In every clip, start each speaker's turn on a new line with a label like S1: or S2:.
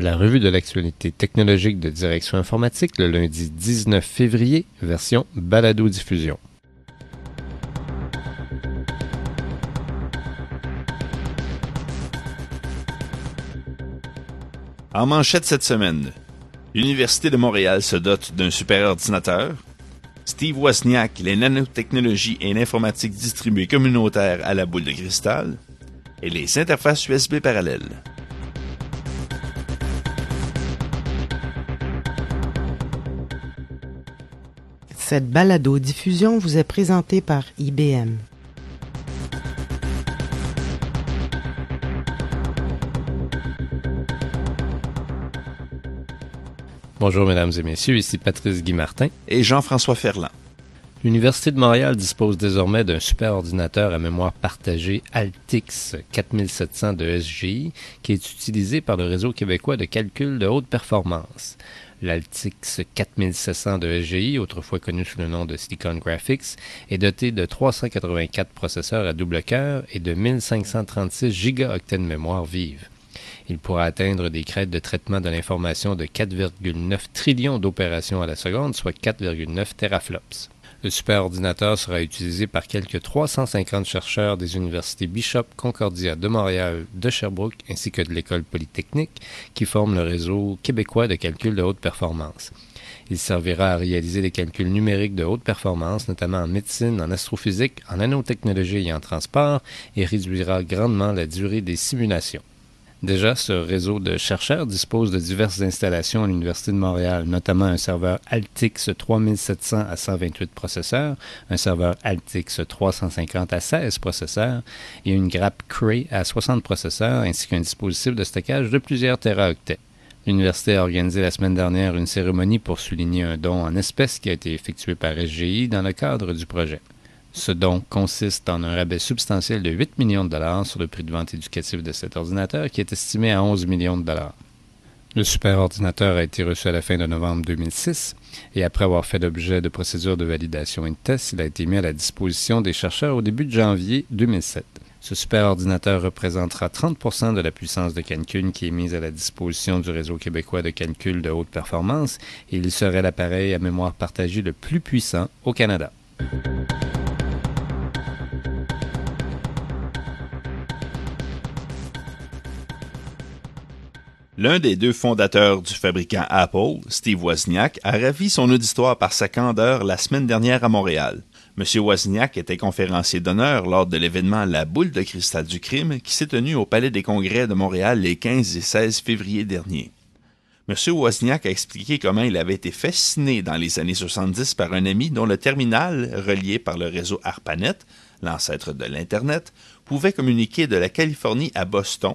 S1: La revue de l'actualité technologique de Direction informatique le lundi 19 février, version balado-diffusion.
S2: En manchette cette semaine, l'Université de Montréal se dote d'un superordinateur. Steve Wozniak, les nanotechnologies et l'informatique distribuée communautaire à la boule de cristal. Et les interfaces USB parallèles.
S3: Cette balado-diffusion vous est présentée par IBM.
S1: Bonjour mesdames et messieurs, ici Patrice Guy Martin
S2: et Jean-François Ferland.
S1: L'Université de Montréal dispose désormais d'un super ordinateur à mémoire partagée Altix 4700 de SGI qui est utilisé par le réseau québécois de calcul de haute performance l'Altix 4700 de SGI, autrefois connu sous le nom de Silicon Graphics, est doté de 384 processeurs à double cœur et de 1536 gigaoctets de mémoire vive. Il pourra atteindre des crêtes de traitement de l'information de 4,9 trillions d'opérations à la seconde, soit 4,9 teraflops. Le superordinateur sera utilisé par quelques 350 chercheurs des universités Bishop, Concordia de Montréal, de Sherbrooke ainsi que de l'École polytechnique qui forment le réseau québécois de calcul de haute performance. Il servira à réaliser des calculs numériques de haute performance, notamment en médecine, en astrophysique, en nanotechnologie et en transport, et réduira grandement la durée des simulations. Déjà, ce réseau de chercheurs dispose de diverses installations à l'Université de Montréal, notamment un serveur Altix 3700 à 128 processeurs, un serveur Altix 350 à 16 processeurs et une grappe Cray à 60 processeurs, ainsi qu'un dispositif de stockage de plusieurs teraoctets. L'université a organisé la semaine dernière une cérémonie pour souligner un don en espèces qui a été effectué par SGI dans le cadre du projet. Ce don consiste en un rabais substantiel de 8 millions de dollars sur le prix de vente éducatif de cet ordinateur qui est estimé à 11 millions de dollars. Le superordinateur a été reçu à la fin de novembre 2006 et après avoir fait l'objet de procédures de validation et de tests, il a été mis à la disposition des chercheurs au début de janvier 2007. Ce superordinateur représentera 30% de la puissance de Cancun qui est mise à la disposition du réseau québécois de calcul de haute performance et il serait l'appareil à mémoire partagée le plus puissant au Canada.
S2: L'un des deux fondateurs du fabricant Apple, Steve Wozniak, a ravi son auditoire par sa candeur la semaine dernière à Montréal. M. Wozniak était conférencier d'honneur lors de l'événement La boule de cristal du crime qui s'est tenu au Palais des Congrès de Montréal les 15 et 16 février dernier. M. Wozniak a expliqué comment il avait été fasciné dans les années 70 par un ami dont le terminal, relié par le réseau ARPANET, l'ancêtre de l'Internet, pouvait communiquer de la Californie à Boston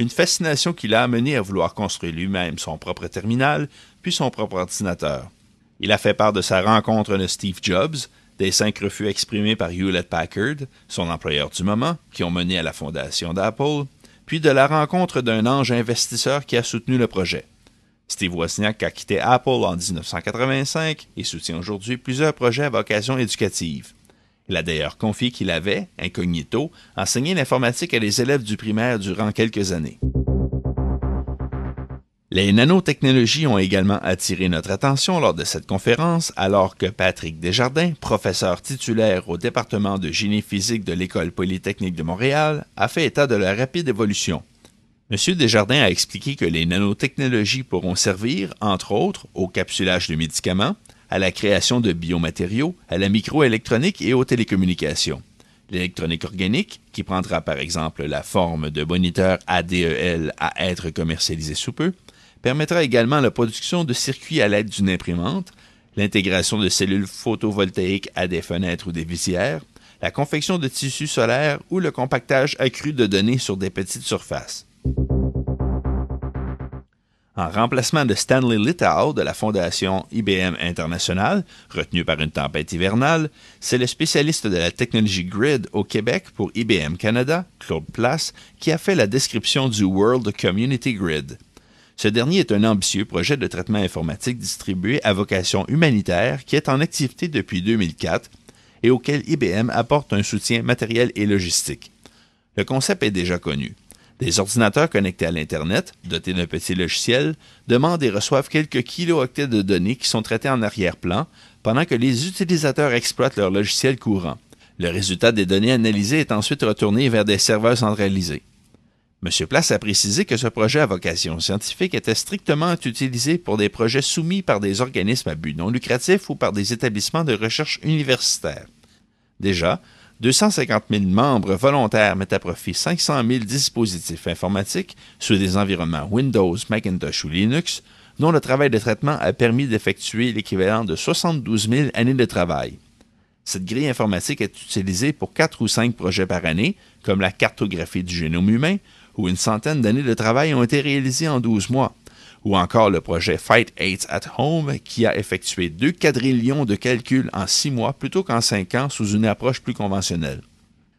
S2: une fascination qui l'a amené à vouloir construire lui-même son propre terminal, puis son propre ordinateur. Il a fait part de sa rencontre de Steve Jobs, des cinq refus exprimés par Hewlett Packard, son employeur du moment, qui ont mené à la fondation d'Apple, puis de la rencontre d'un ange investisseur qui a soutenu le projet. Steve Wozniak a quitté Apple en 1985 et soutient aujourd'hui plusieurs projets à vocation éducative. Il a d'ailleurs confié qu'il avait, incognito, enseigné l'informatique à des élèves du primaire durant quelques années. Les nanotechnologies ont également attiré notre attention lors de cette conférence, alors que Patrick Desjardins, professeur titulaire au département de génie physique de l'École polytechnique de Montréal, a fait état de la rapide évolution. M. Desjardins a expliqué que les nanotechnologies pourront servir, entre autres, au capsulage de médicaments, à la création de biomatériaux, à la microélectronique et aux télécommunications. L'électronique organique, qui prendra par exemple la forme de moniteurs ADEL à être commercialisé sous peu, permettra également la production de circuits à l'aide d'une imprimante, l'intégration de cellules photovoltaïques à des fenêtres ou des visières, la confection de tissus solaires ou le compactage accru de données sur des petites surfaces. En remplacement de Stanley Littow de la fondation IBM International, retenu par une tempête hivernale, c'est le spécialiste de la technologie Grid au Québec pour IBM Canada, Claude Place, qui a fait la description du World Community Grid. Ce dernier est un ambitieux projet de traitement informatique distribué à vocation humanitaire qui est en activité depuis 2004 et auquel IBM apporte un soutien matériel et logistique. Le concept est déjà connu. Des ordinateurs connectés à l'Internet, dotés d'un petit logiciel, demandent et reçoivent quelques kilooctets de données qui sont traités en arrière-plan, pendant que les utilisateurs exploitent leur logiciel courant. Le résultat des données analysées est ensuite retourné vers des serveurs centralisés. M. Place a précisé que ce projet à vocation scientifique était strictement utilisé pour des projets soumis par des organismes à but non lucratif ou par des établissements de recherche universitaires. Déjà, 250 000 membres volontaires mettent à profit 500 000 dispositifs informatiques sous des environnements Windows, Macintosh ou Linux, dont le travail de traitement a permis d'effectuer l'équivalent de 72 000 années de travail. Cette grille informatique est utilisée pour quatre ou cinq projets par année, comme la cartographie du génome humain, où une centaine d'années de travail ont été réalisées en 12 mois, ou encore le projet Fight AIDS at Home, qui a effectué deux quadrillions de calculs en six mois plutôt qu'en cinq ans sous une approche plus conventionnelle.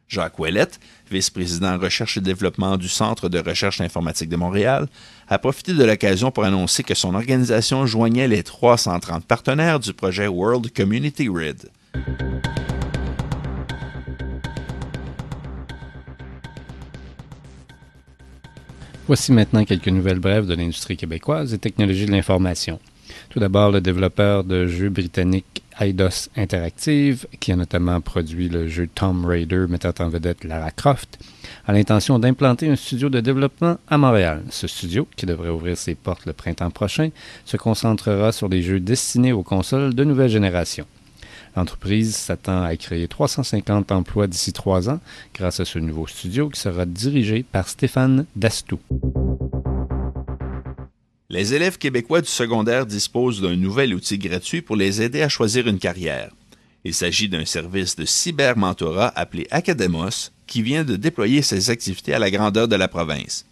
S2: Jacques Ouellette, vice-président recherche et développement du Centre de recherche informatique de Montréal, a profité de l'occasion pour annoncer que son organisation joignait les 330 partenaires du projet World Community RID.
S1: Voici maintenant quelques nouvelles brèves de l'industrie québécoise et technologies de l'information. Tout d'abord, le développeur de jeux britannique Eidos Interactive, qui a notamment produit le jeu Tomb Raider mettant en vedette Lara Croft, a l'intention d'implanter un studio de développement à Montréal. Ce studio, qui devrait ouvrir ses portes le printemps prochain, se concentrera sur des jeux destinés aux consoles de nouvelle génération. L'entreprise s'attend à créer 350 emplois d'ici trois ans grâce à ce nouveau studio qui sera dirigé par Stéphane Dastou.
S2: Les élèves québécois du secondaire disposent d'un nouvel outil gratuit pour les aider à choisir une carrière. Il s'agit d'un service de cybermentorat appelé Academos qui vient de déployer ses activités à la grandeur de la province.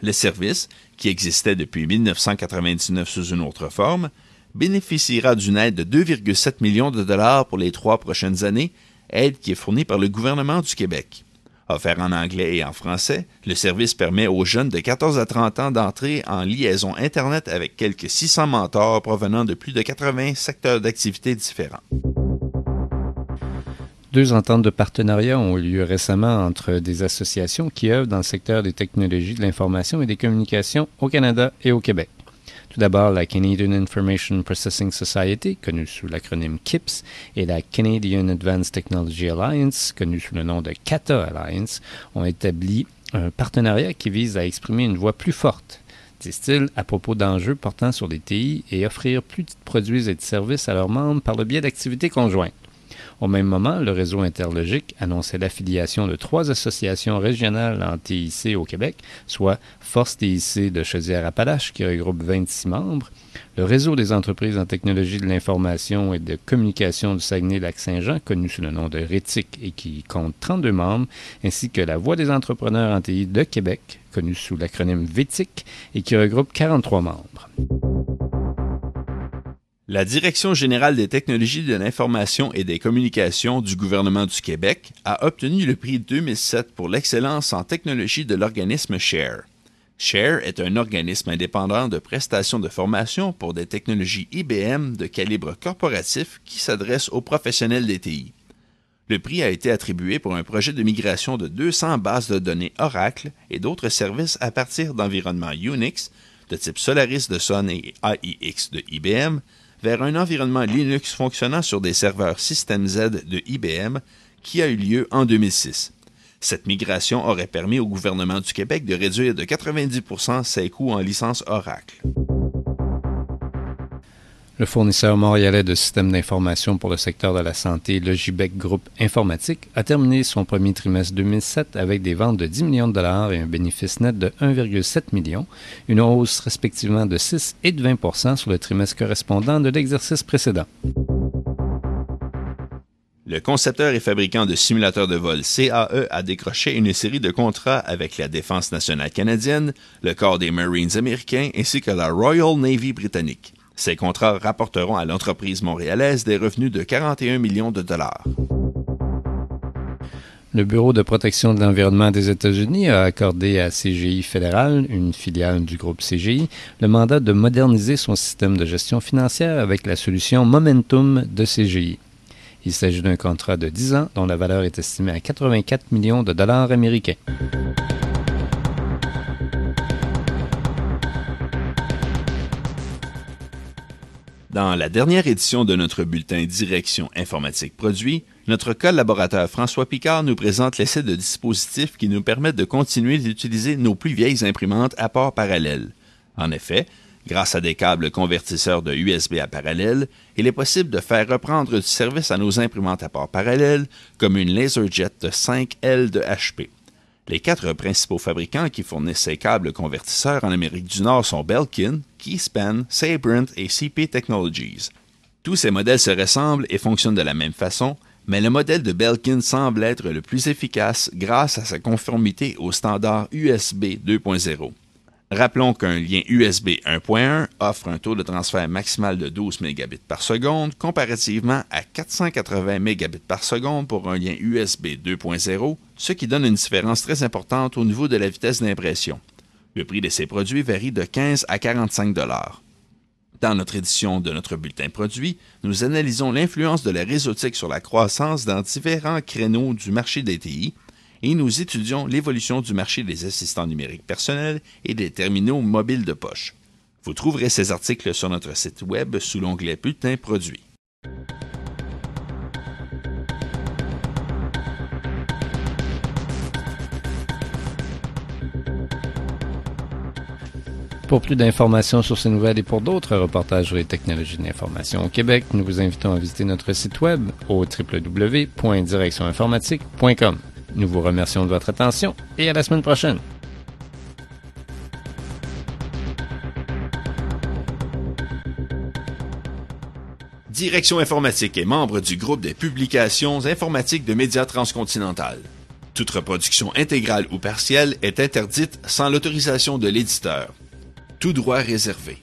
S2: Le service, qui existait depuis 1999 sous une autre forme, bénéficiera d'une aide de 2,7 millions de dollars pour les trois prochaines années, aide qui est fournie par le gouvernement du Québec. Offert en anglais et en français, le service permet aux jeunes de 14 à 30 ans d'entrer en liaison Internet avec quelques 600 mentors provenant de plus de 80 secteurs d'activité différents.
S1: Deux ententes de partenariat ont eu lieu récemment entre des associations qui œuvrent dans le secteur des technologies de l'information et des communications au Canada et au Québec. Tout d'abord, la Canadian Information Processing Society, connue sous l'acronyme KIPS, et la Canadian Advanced Technology Alliance, connue sous le nom de CATA Alliance, ont établi un partenariat qui vise à exprimer une voix plus forte, disent-ils, à propos d'enjeux portant sur les TI et offrir plus de produits et de services à leurs membres par le biais d'activités conjointes. Au même moment, le réseau Interlogique annonçait l'affiliation de trois associations régionales en TIC au Québec, soit Force TIC de Chaudière-Appalaches, qui regroupe 26 membres, le réseau des entreprises en technologie de l'information et de communication du Saguenay-Lac-Saint-Jean, connu sous le nom de RETIC et qui compte 32 membres, ainsi que la Voix des entrepreneurs en TI de Québec, connue sous l'acronyme VETIC et qui regroupe 43 membres.
S2: La Direction générale des technologies de l'information et des communications du gouvernement du Québec a obtenu le prix 2007 pour l'excellence en technologie de l'organisme SHARE. SHARE est un organisme indépendant de prestations de formation pour des technologies IBM de calibre corporatif qui s'adresse aux professionnels des TI. Le prix a été attribué pour un projet de migration de 200 bases de données Oracle et d'autres services à partir d'environnements Unix de type Solaris de Sun et AIX de IBM vers un environnement Linux fonctionnant sur des serveurs System Z de IBM qui a eu lieu en 2006. Cette migration aurait permis au gouvernement du Québec de réduire de 90% ses coûts en licence Oracle.
S1: Le fournisseur montréalais de systèmes d'information pour le secteur de la santé, Logibec Group Informatique, a terminé son premier trimestre 2007 avec des ventes de 10 millions de dollars et un bénéfice net de 1,7 million, une hausse respectivement de 6 et de 20% sur le trimestre correspondant de l'exercice précédent.
S2: Le concepteur et fabricant de simulateurs de vol CAE a décroché une série de contrats avec la Défense nationale canadienne, le Corps des Marines américains ainsi que la Royal Navy britannique. Ces contrats rapporteront à l'entreprise montréalaise des revenus de 41 millions de dollars.
S1: Le Bureau de protection de l'environnement des États-Unis a accordé à CGI Fédéral, une filiale du groupe CGI, le mandat de moderniser son système de gestion financière avec la solution Momentum de CGI. Il s'agit d'un contrat de 10 ans dont la valeur est estimée à 84 millions de dollars américains.
S2: Dans la dernière édition de notre bulletin Direction informatique produit, notre collaborateur François Picard nous présente l'essai de dispositifs qui nous permettent de continuer d'utiliser nos plus vieilles imprimantes à port parallèle. En effet, grâce à des câbles convertisseurs de USB à parallèle, il est possible de faire reprendre du service à nos imprimantes à port parallèle, comme une LaserJet de 5L de HP. Les quatre principaux fabricants qui fournissent ces câbles convertisseurs en Amérique du Nord sont Belkin, Keyspan, Sabrent et CP Technologies. Tous ces modèles se ressemblent et fonctionnent de la même façon, mais le modèle de Belkin semble être le plus efficace grâce à sa conformité au standard USB 2.0. Rappelons qu'un lien USB 1.1 offre un taux de transfert maximal de 12 Mbps par seconde comparativement à 480 Mbps pour un lien USB 2.0, ce qui donne une différence très importante au niveau de la vitesse d'impression. Le prix de ces produits varie de 15 à 45 dollars. Dans notre édition de notre bulletin produit, nous analysons l'influence de la réseautique sur la croissance dans différents créneaux du marché des TI et nous étudions l'évolution du marché des assistants numériques personnels et des terminaux mobiles de poche. Vous trouverez ces articles sur notre site web sous l'onglet Bulletin produit.
S1: Pour plus d'informations sur ces nouvelles et pour d'autres reportages sur les technologies de l'information au Québec, nous vous invitons à visiter notre site web au www.directioninformatique.com. Nous vous remercions de votre attention et à la semaine prochaine.
S2: Direction informatique est membre du groupe des publications informatiques de médias transcontinental. Toute reproduction intégrale ou partielle est interdite sans l'autorisation de l'éditeur. Tout droit réservé.